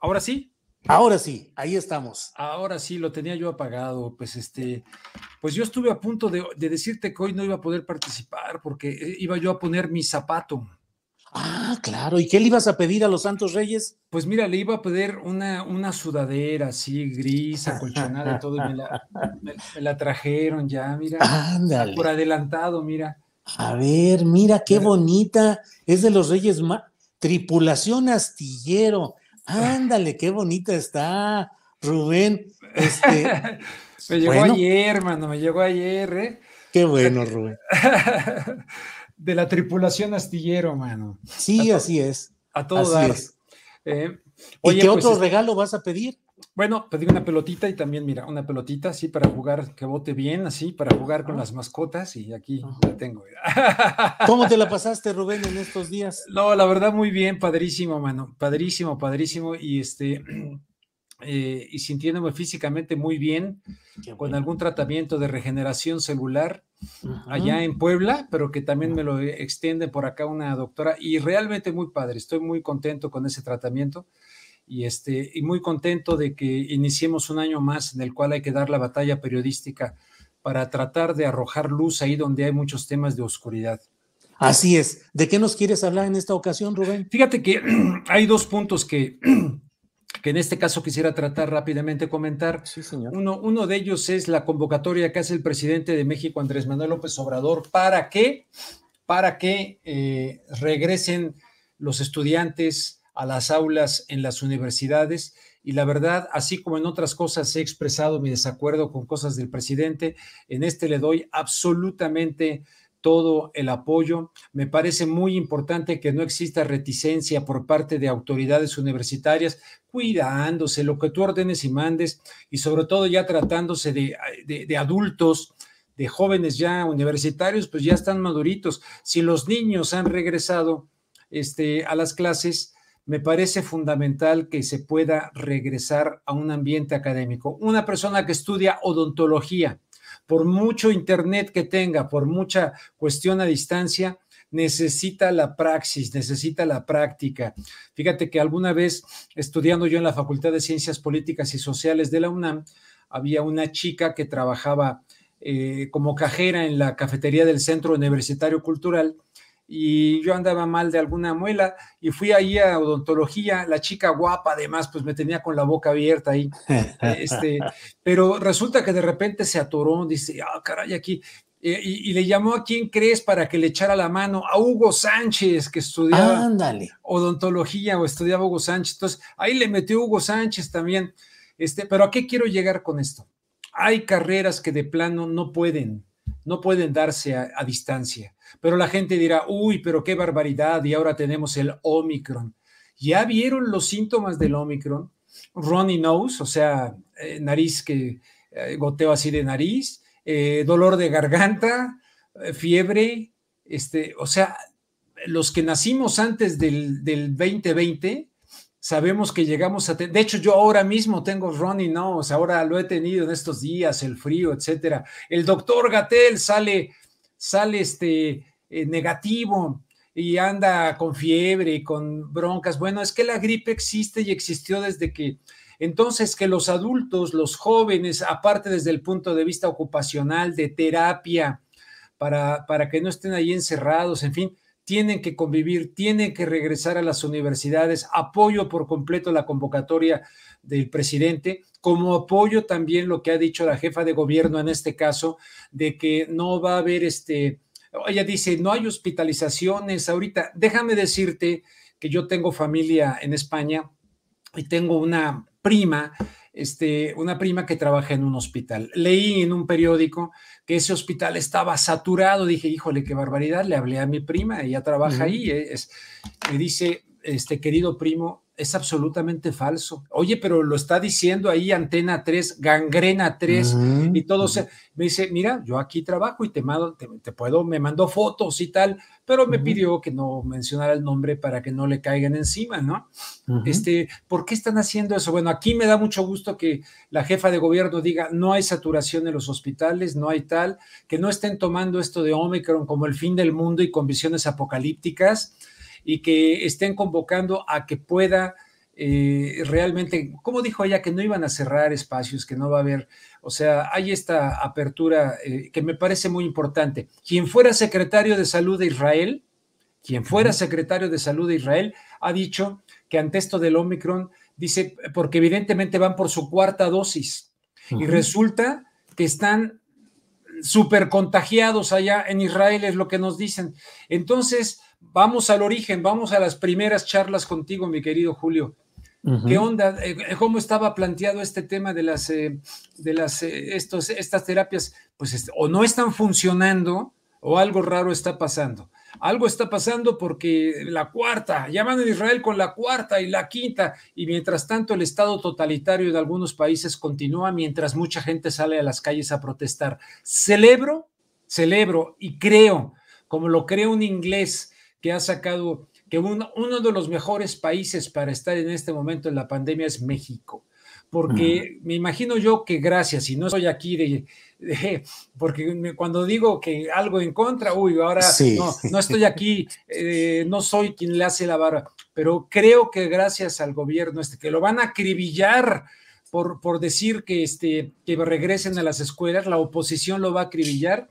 Ahora sí, Ahora sí, ahí estamos. ahora sí, lo tenía yo apagado. Pues este, pues yo estuve a punto de, de decirte que hoy no iba a poder participar porque eh, iba yo a poner mi zapato. Ah, claro. ¿Y qué le ibas a pedir a los Santos Reyes? Pues mira, le iba a pedir una, una sudadera así, gris, acolchonada y todo, y me la, me- me la trajeron ya, mira, Ándale. por adelantado, mira. A ver, mira qué bonita. Es de los Reyes Ma- Tripulación Astillero. Ándale, qué bonita está, Rubén. Este, Me llegó Bueno. ayer, hermano, me llegó ayer, ¿eh? qué bueno, Rubén. De la tripulación astillero, mano. Sí, así es. A todo Así dar. es. Eh, ¿Y qué pues, otro regalo vas a pedir? Bueno, pedí una pelotita y también, mira, una pelotita así para jugar, que bote bien, así, para jugar con las mascotas y aquí la tengo. ¿Cómo te la pasaste, Rubén, en estos días? No, la verdad, muy bien, padrísimo, mano, padrísimo, padrísimo y este, eh, y sintiéndome físicamente muy bien, con algún tratamiento de regeneración celular allá en Puebla, pero que también me lo extiende por acá una doctora y realmente muy padre, estoy muy contento con ese tratamiento y, este, y muy contento de que iniciemos un año más en el cual hay que dar la batalla periodística para tratar de arrojar luz ahí donde hay muchos temas de oscuridad. Así es. ¿De qué nos quieres hablar en esta ocasión, Rubén? Fíjate que hay dos puntos que, que en este caso quisiera tratar rápidamente, comentar. Sí, señor. Uno, uno de ellos es la convocatoria que hace el presidente de México, Andrés Manuel López Obrador, para que, para que eh, regresen los estudiantes a las aulas en las universidades. Y la verdad, así como en otras cosas he expresado mi desacuerdo con cosas del presidente, en este le doy absolutamente todo el apoyo. Me parece muy importante que no exista reticencia por parte de autoridades universitarias, cuidándose lo que tú ordenes y mandes, y sobre todo ya tratándose de, de, adultos, de jóvenes ya universitarios, pues ya están maduritos. Si los niños han regresado este, a las clases, me parece fundamental que se pueda regresar a un ambiente académico. Una persona que estudia odontología, por mucho internet que tenga, por mucha cuestión a distancia, necesita la praxis, necesita la práctica. Fíjate que alguna vez estudiando yo en la Facultad de Ciencias Políticas y Sociales de la UNAM, había una chica que trabajaba eh, como cajera en la cafetería del Centro Universitario Cultural y yo andaba mal de alguna muela y fui ahí a odontología, la chica guapa además pues me tenía con la boca abierta ahí, este, pero resulta que de repente se atoró, dice, ah, caray, aquí, eh, y, y, le llamó a quién crees para que le echara la mano, a Hugo Sánchez, que estudiaba Ándale. odontología o estudiaba Hugo Sánchez, entonces ahí le metió Hugo Sánchez también, este, pero ¿a qué quiero llegar con esto? Hay carreras que de plano no pueden, no pueden darse a, a distancia pero la gente dirá, uy, pero qué barbaridad, y ahora tenemos el Omicron. ¿Ya vieron los síntomas del Omicron? Runny nose, o sea, eh, nariz que eh, goteo así de nariz, eh, dolor de garganta, fiebre, este, o sea, los que nacimos antes del, del 2020, sabemos que llegamos a... De hecho, yo ahora mismo tengo runny nose, ahora lo he tenido en estos días, el frío, etcétera. El doctor Gatel sale sale este, eh, negativo. y anda con fiebre y con broncas. Bueno, es que la gripe existe y existió desde que entonces, que los adultos, los jóvenes, aparte desde el punto de vista ocupacional, de terapia, para, para que no estén ahí encerrados, en fin, tienen que convivir, tienen que regresar a las universidades. Apoyo por completo la convocatoria del presidente, como apoyo también lo que ha dicho la jefa de gobierno en este caso, de que no va a haber este, ella dice, no hay hospitalizaciones ahorita. Déjame decirte que yo tengo familia en España y tengo una prima, este, una prima que trabaja en un hospital. Leí en un periódico que ese hospital estaba saturado. Dije, híjole, qué barbaridad. Le hablé a mi prima, ella trabaja ahí. Es, me dice, este querido primo, es absolutamente falso. Oye, pero lo está diciendo ahí Antena 3, Gangrena 3 y todo. se me dice, mira, yo aquí trabajo y te, mando, te, puedo, me mandó fotos y tal, pero me pidió que no mencionara el nombre para que no le caigan encima, ¿no? Este, ¿por qué están haciendo eso? Bueno, aquí me da mucho gusto que la jefa de gobierno diga, no hay saturación en los hospitales, no hay tal, que no estén tomando esto de Omicron como el fin del mundo y con visiones apocalípticas y que estén convocando a que pueda eh, realmente, como dijo ella, que no iban a cerrar espacios, que no va a haber, o sea, hay esta apertura eh, que me parece muy importante. Quien fuera secretario de salud de Israel, quien fuera secretario de salud de Israel, ha dicho que ante esto del Omicron, dice, porque evidentemente van por su cuarta dosis y resulta que están súper contagiados allá en Israel, es lo que nos dicen. Entonces, vamos al origen, vamos a las primeras charlas contigo, mi querido Julio. ¿Qué onda? Eh, eh, ¿Cómo estaba planteado este tema de las, eh, de las estos, estas terapias? Pues o no están funcionando o algo raro está pasando. Algo está pasando porque la cuarta, llaman a Israel con la cuarta y la quinta, y mientras tanto el estado totalitario de algunos países continúa mientras mucha gente sale a las calles a protestar. Celebro, celebro y creo, como lo cree un inglés, que ha sacado que uno, de los mejores países para estar en este momento en la pandemia es México. Porque me imagino yo que gracias, y no estoy aquí de, porque cuando digo que algo en contra, uy, ahora no, estoy aquí, eh, no soy quien le hace la barra, pero creo que gracias al gobierno este, que lo van a acribillar por, por decir que, este, que regresen a las escuelas, la oposición lo va a acribillar,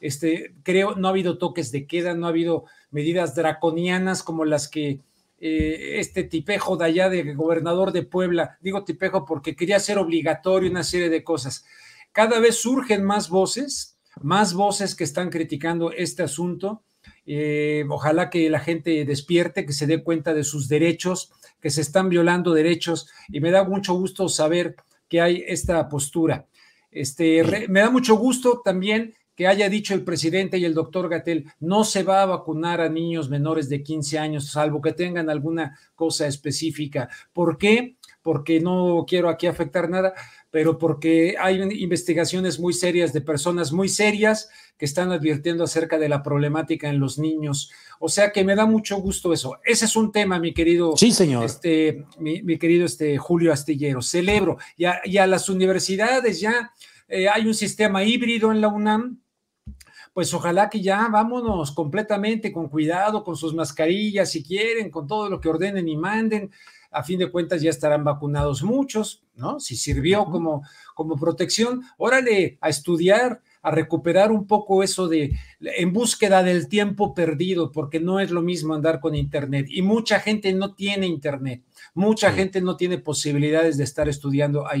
este, creo, no ha habido toques de queda, no ha habido medidas draconianas como las que eh, este tipejo de allá de gobernador de Puebla, digo tipejo porque quería hacer obligatorio una serie de cosas. Cada vez surgen más voces, más voces que están criticando este asunto. Eh, ojalá que la gente despierte, que se dé cuenta de sus derechos, que se están violando derechos y me da mucho gusto saber que hay esta postura. Este, me da mucho gusto también que haya dicho el presidente y el doctor Gatel, no se va a vacunar a niños menores de 15 años, salvo que tengan alguna cosa específica. ¿Por qué? Porque no quiero aquí afectar nada, pero porque hay investigaciones muy serias de personas muy serias que están advirtiendo acerca de la problemática en los niños. O sea que me da mucho gusto eso. Ese es un tema, mi querido. Sí, señor. Este, mi, querido este, Julio Astillero. Celebro. Y a, las universidades ya eh, hay un sistema híbrido en la UNAM pues ojalá que ya vámonos completamente con cuidado, con sus mascarillas si quieren, con todo lo que ordenen y manden. A fin de cuentas ya estarán vacunados muchos, ¿no? Si sirvió como, como protección, órale a estudiar, a recuperar un poco eso de en búsqueda del tiempo perdido, porque no es lo mismo andar con Internet. Y mucha gente no tiene Internet, mucha gente no tiene posibilidades de estar estudiando ahí.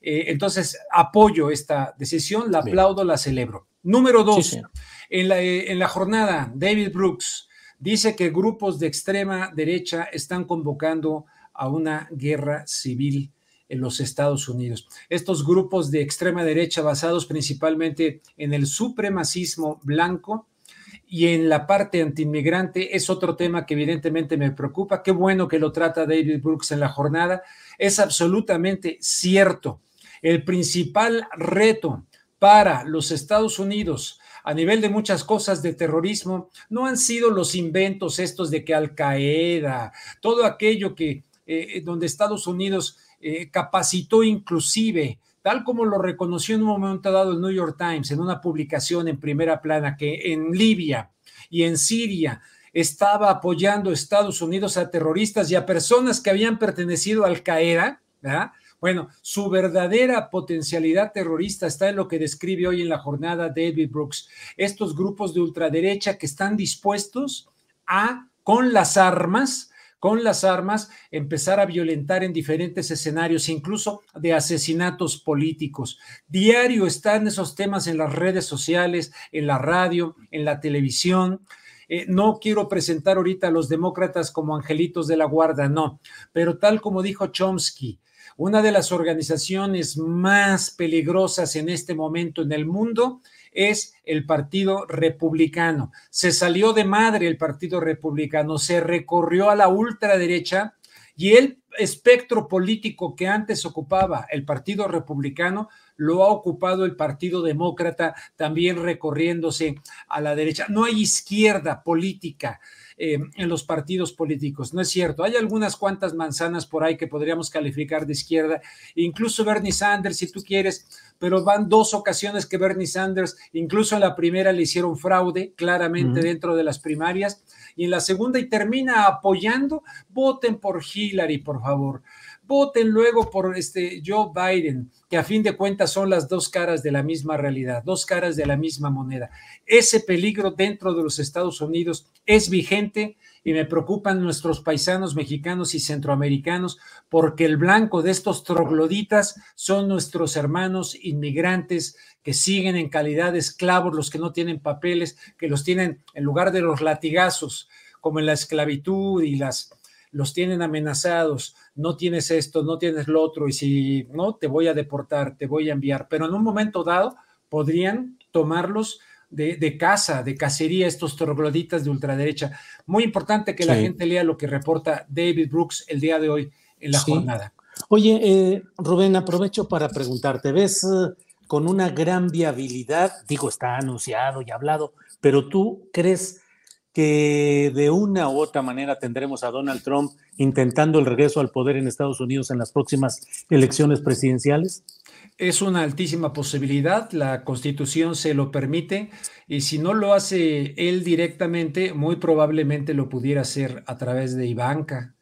Eh, entonces, apoyo esta decisión, la aplaudo, la celebro. Número dos, Sí, en, la, eh, en la jornada, David Brooks dice que grupos de extrema derecha están convocando a una guerra civil en los Estados Unidos. Estos grupos de extrema derecha basados principalmente en el supremacismo blanco y en la parte antiinmigrante es otro tema que evidentemente me preocupa. Qué bueno que lo trata David Brooks en la jornada. Es absolutamente cierto. El principal reto para los Estados Unidos a nivel de muchas cosas de terrorismo no han sido los inventos estos de que Al Qaeda, todo aquello que eh, donde Estados Unidos eh, capacitó inclusive, tal como lo reconoció en un momento dado el New York Times en una publicación en primera plana, que en Libia y en Siria estaba apoyando Estados Unidos a terroristas y a personas que habían pertenecido a Al Qaeda, ¿verdad? Bueno, su verdadera potencialidad terrorista está en lo que describe hoy en la jornada David Brooks. Estos grupos de ultraderecha que están dispuestos a, con las armas, con las armas, empezar a violentar en diferentes escenarios, incluso de asesinatos políticos. Diario están esos temas en las redes sociales, en la radio, en la televisión. Eh, no quiero presentar ahorita a los demócratas como angelitos de la guarda, no, pero tal como dijo Chomsky, una de las organizaciones más peligrosas en este momento en el mundo es el Partido Republicano. Se salió de madre el Partido Republicano, se recorrió a la ultraderecha y el espectro político que antes ocupaba el Partido Republicano lo ha ocupado el Partido Demócrata, también recorriéndose a la derecha. No hay izquierda política eh, en los partidos políticos. No es cierto. Hay algunas cuantas manzanas por ahí que podríamos calificar de izquierda, incluso Bernie Sanders, si tú quieres, pero van dos ocasiones que Bernie Sanders, incluso en la primera le hicieron fraude claramente dentro de las primarias, y en la segunda y termina apoyando, voten por Hillary, por favor voten luego por este Joe Biden, que a fin de cuentas son las dos caras de la misma realidad, dos caras de la misma moneda. Ese peligro dentro de los Estados Unidos es vigente y me preocupan nuestros paisanos mexicanos y centroamericanos porque el blanco de estos trogloditas son nuestros hermanos inmigrantes que siguen en calidad de esclavos, los que no tienen papeles, que los tienen en lugar de los latigazos, como en la esclavitud y las los tienen amenazados, no tienes esto, no tienes lo otro, y si no, te voy a deportar, te voy a enviar. Pero en un momento dado podrían tomarlos de, de casa, de cacería, estos trogloditas de ultraderecha. Muy importante que la gente lea lo que reporta David Brooks el día de hoy en la Sí. jornada. Oye, eh, Rubén, aprovecho para preguntarte, ¿ves eh, con una gran viabilidad, digo, está anunciado y hablado, pero tú crees que de una u otra manera tendremos a Donald Trump intentando el regreso al poder en Estados Unidos en las próximas elecciones presidenciales? Es una altísima posibilidad, la constitución se lo permite y si no lo hace él directamente, muy probablemente lo pudiera hacer a través de Ivanka.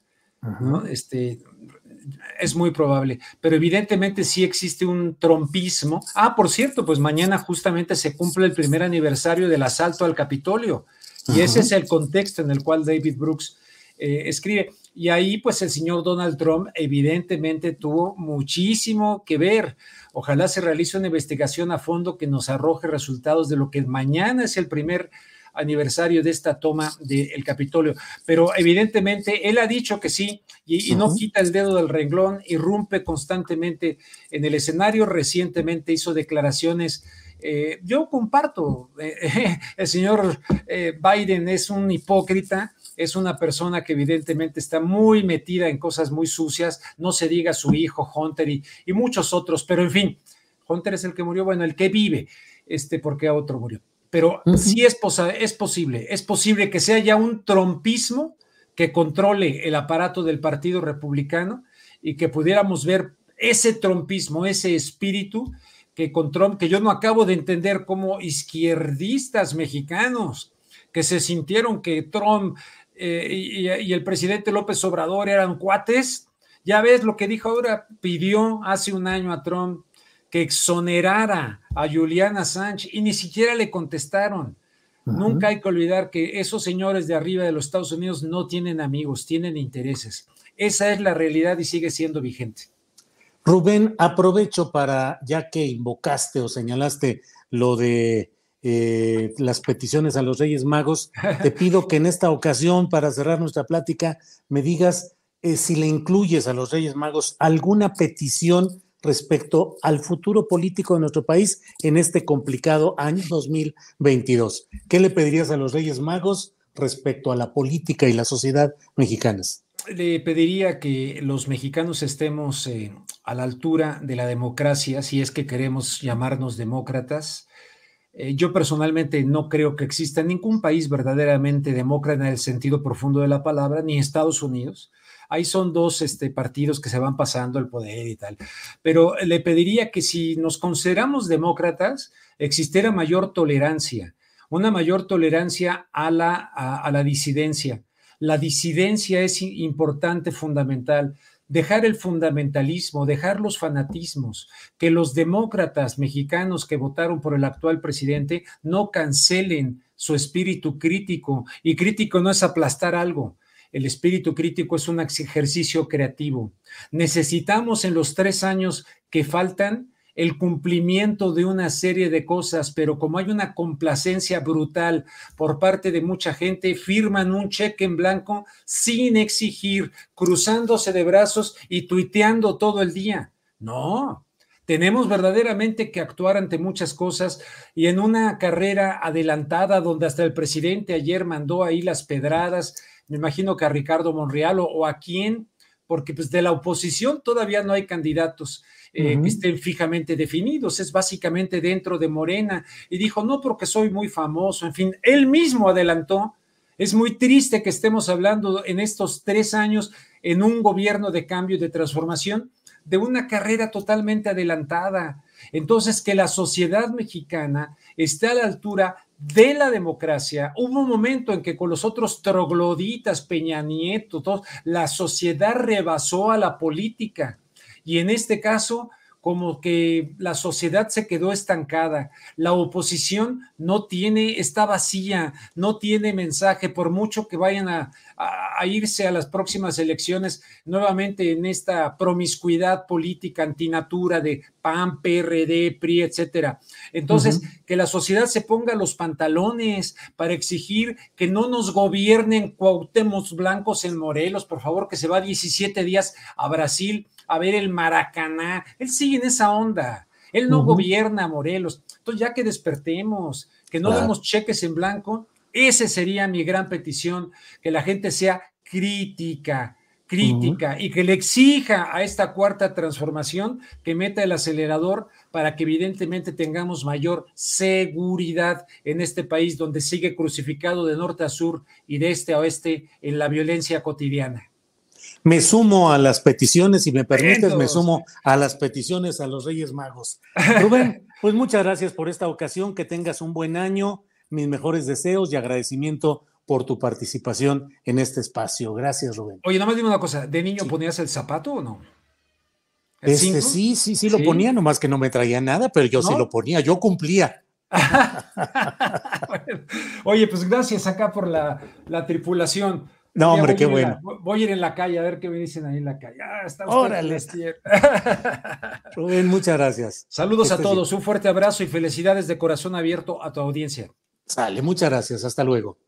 ¿no? Este, es muy probable, pero evidentemente sí existe un trompismo. Ah, por cierto, pues mañana justamente se cumple el primer aniversario del asalto al Capitolio y ese es el contexto en el cual David Brooks eh, escribe. Y ahí, pues el señor Donald Trump evidentemente tuvo muchísimo que ver. Ojalá se realice una investigación a fondo que nos arroje resultados de lo que mañana es el primer aniversario de esta toma del Capitolio. Pero evidentemente él ha dicho que sí y, y no quita el dedo del renglón, irrumpe constantemente en el escenario. Recientemente hizo declaraciones. Eh, yo comparto, eh, el señor eh, Biden es un hipócrita, es una persona que evidentemente está muy metida en cosas muy sucias, no se diga su hijo Hunter y, y muchos otros, pero en fin, Hunter es el que murió, bueno, el que vive, este, porque otro murió. Pero sí es, posa- es posible, es posible que sea ya un trompismo que controle el aparato del Partido Republicano y que pudiéramos ver ese trompismo, ese espíritu que con Trump, que yo no acabo de entender como izquierdistas mexicanos que se sintieron que Trump eh, y, y el presidente López Obrador eran cuates. Ya ves lo que dijo ahora, pidió hace un año a Trump, que, que exonerara a Juliana Sánchez y ni siquiera le contestaron. Nunca hay que olvidar que esos señores de arriba de los Estados Unidos no tienen amigos, tienen intereses. Esa es la realidad y sigue siendo vigente. Rubén, aprovecho para, ya que invocaste o señalaste lo de eh, las peticiones a los Reyes Magos, te pido que en esta ocasión, para cerrar nuestra plática, me digas eh, si le incluyes a los Reyes Magos alguna petición respecto al futuro político de nuestro país en este complicado año 2022. ¿Qué le pedirías a los Reyes Magos respecto a la política y la sociedad mexicanas? Le pediría que los mexicanos estemos eh, a la altura de la democracia, si es que queremos llamarnos demócratas. Eh, yo personalmente no creo que exista ningún país verdaderamente demócrata en el sentido profundo de la palabra, ni Estados Unidos ahí son dos este, partidos que se van pasando el poder y tal. Pero le pediría que si nos consideramos demócratas, existiera mayor tolerancia, una mayor tolerancia a la, a, la disidencia. La disidencia es importante, fundamental dejar el fundamentalismo, dejar los fanatismos, que los demócratas mexicanos que votaron por el actual presidente no cancelen su espíritu crítico. Y crítico no es aplastar algo, el espíritu crítico es un ejercicio creativo. Necesitamos en los tres años que faltan el cumplimiento de una serie de cosas, pero como hay una complacencia brutal por parte de mucha gente, firman un cheque en blanco sin exigir, cruzándose de brazos y tuiteando todo el día. No, tenemos verdaderamente que actuar ante muchas cosas y en una carrera adelantada donde hasta el presidente ayer mandó ahí las pedradas me imagino que a Ricardo Monreal o, a quién, porque pues de la oposición todavía no hay candidatos eh, que estén fijamente definidos, es básicamente dentro de Morena. Y dijo, no porque soy muy famoso, en fin, él mismo adelantó. Es muy triste que estemos hablando en estos tres años en un gobierno de cambio y de transformación de una carrera totalmente adelantada. Entonces, que la sociedad mexicana esté a la altura de la democracia. Hubo un momento en que con los otros trogloditas, Peña Nieto, la sociedad rebasó a la política. Y en este caso, como que la sociedad se quedó estancada, la oposición no tiene, está vacía, no tiene mensaje, por mucho que vayan a, irse a las próximas elecciones nuevamente en esta promiscuidad política antinatura de PAN, PRD, PRI, etcétera. Entonces, que la sociedad se ponga los pantalones para exigir que no nos gobiernen Cuauhtémoc blancos en Morelos, por favor, que se va 17 días a Brasil a ver el Maracaná. Él sigue en esa onda. Él no gobierna Morelos. Entonces, ya que despertemos, que no demos cheques en blanco, esa sería mi gran petición, que la gente sea crítica, crítica y que le exija a esta cuarta transformación que meta el acelerador para que evidentemente tengamos mayor seguridad en este país donde sigue crucificado de norte a sur y de este a oeste en la violencia cotidiana me sumo a las peticiones, si me permites, me sumo a las peticiones a los Reyes Magos. Rubén, pues muchas gracias por esta ocasión, que tengas un buen año, mis mejores deseos y agradecimiento por tu participación en este espacio. Gracias, Rubén. Oye, nada más dime una cosa, ¿de niño ponías el zapato o no? Este, sí, sí, sí lo ponía, nomás que no me traía nada, pero yo sí lo ponía, yo cumplía. Oye, pues gracias acá por la, la tripulación. No, hombre, qué bueno. voy a ir en la calle a ver qué me dicen ahí en la calle. Ah, está Órale. Rubén, muchas gracias. Saludos a todos, un fuerte abrazo y felicidades de corazón abierto a tu audiencia. Sale, muchas gracias. Hasta luego.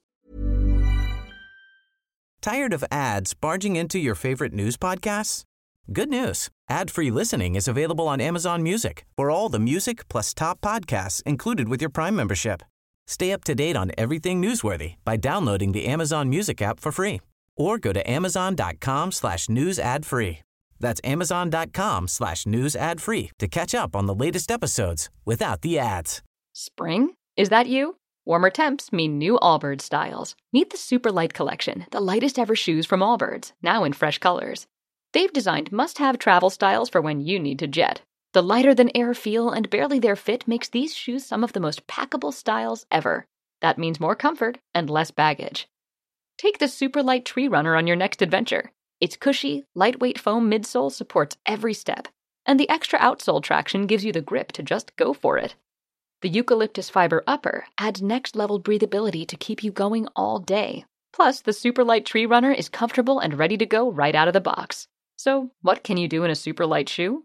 Tired of ads barging into your favorite news podcasts? Good news. Ad-free listening is available on Amazon Music. For all the music plus top podcasts included with your Prime membership. Stay up to date on everything newsworthy by downloading the Amazon Music app for free or go to amazon.com slash news ad free. That's amazon.com slash news ad free to catch up on the latest episodes without the ads. Spring? Is that you? Warmer temps mean new Allbirds styles. Meet the Super Light Collection, the lightest ever shoes from Allbirds, now in fresh colors. They've designed must have travel styles for when you need to jet. The lighter than air feel and barely there fit makes these shoes some of the most packable styles ever. That means more comfort and less baggage. Take the super light tree runner on your next adventure. Its cushy, lightweight foam midsole supports every step, and the extra outsole traction gives you the grip to just go for it. The eucalyptus fiber upper adds next level breathability to keep you going all day. Plus, the super light Tree Runner is comfortable and ready to go right out of the box. So, what can you do in a super light shoe?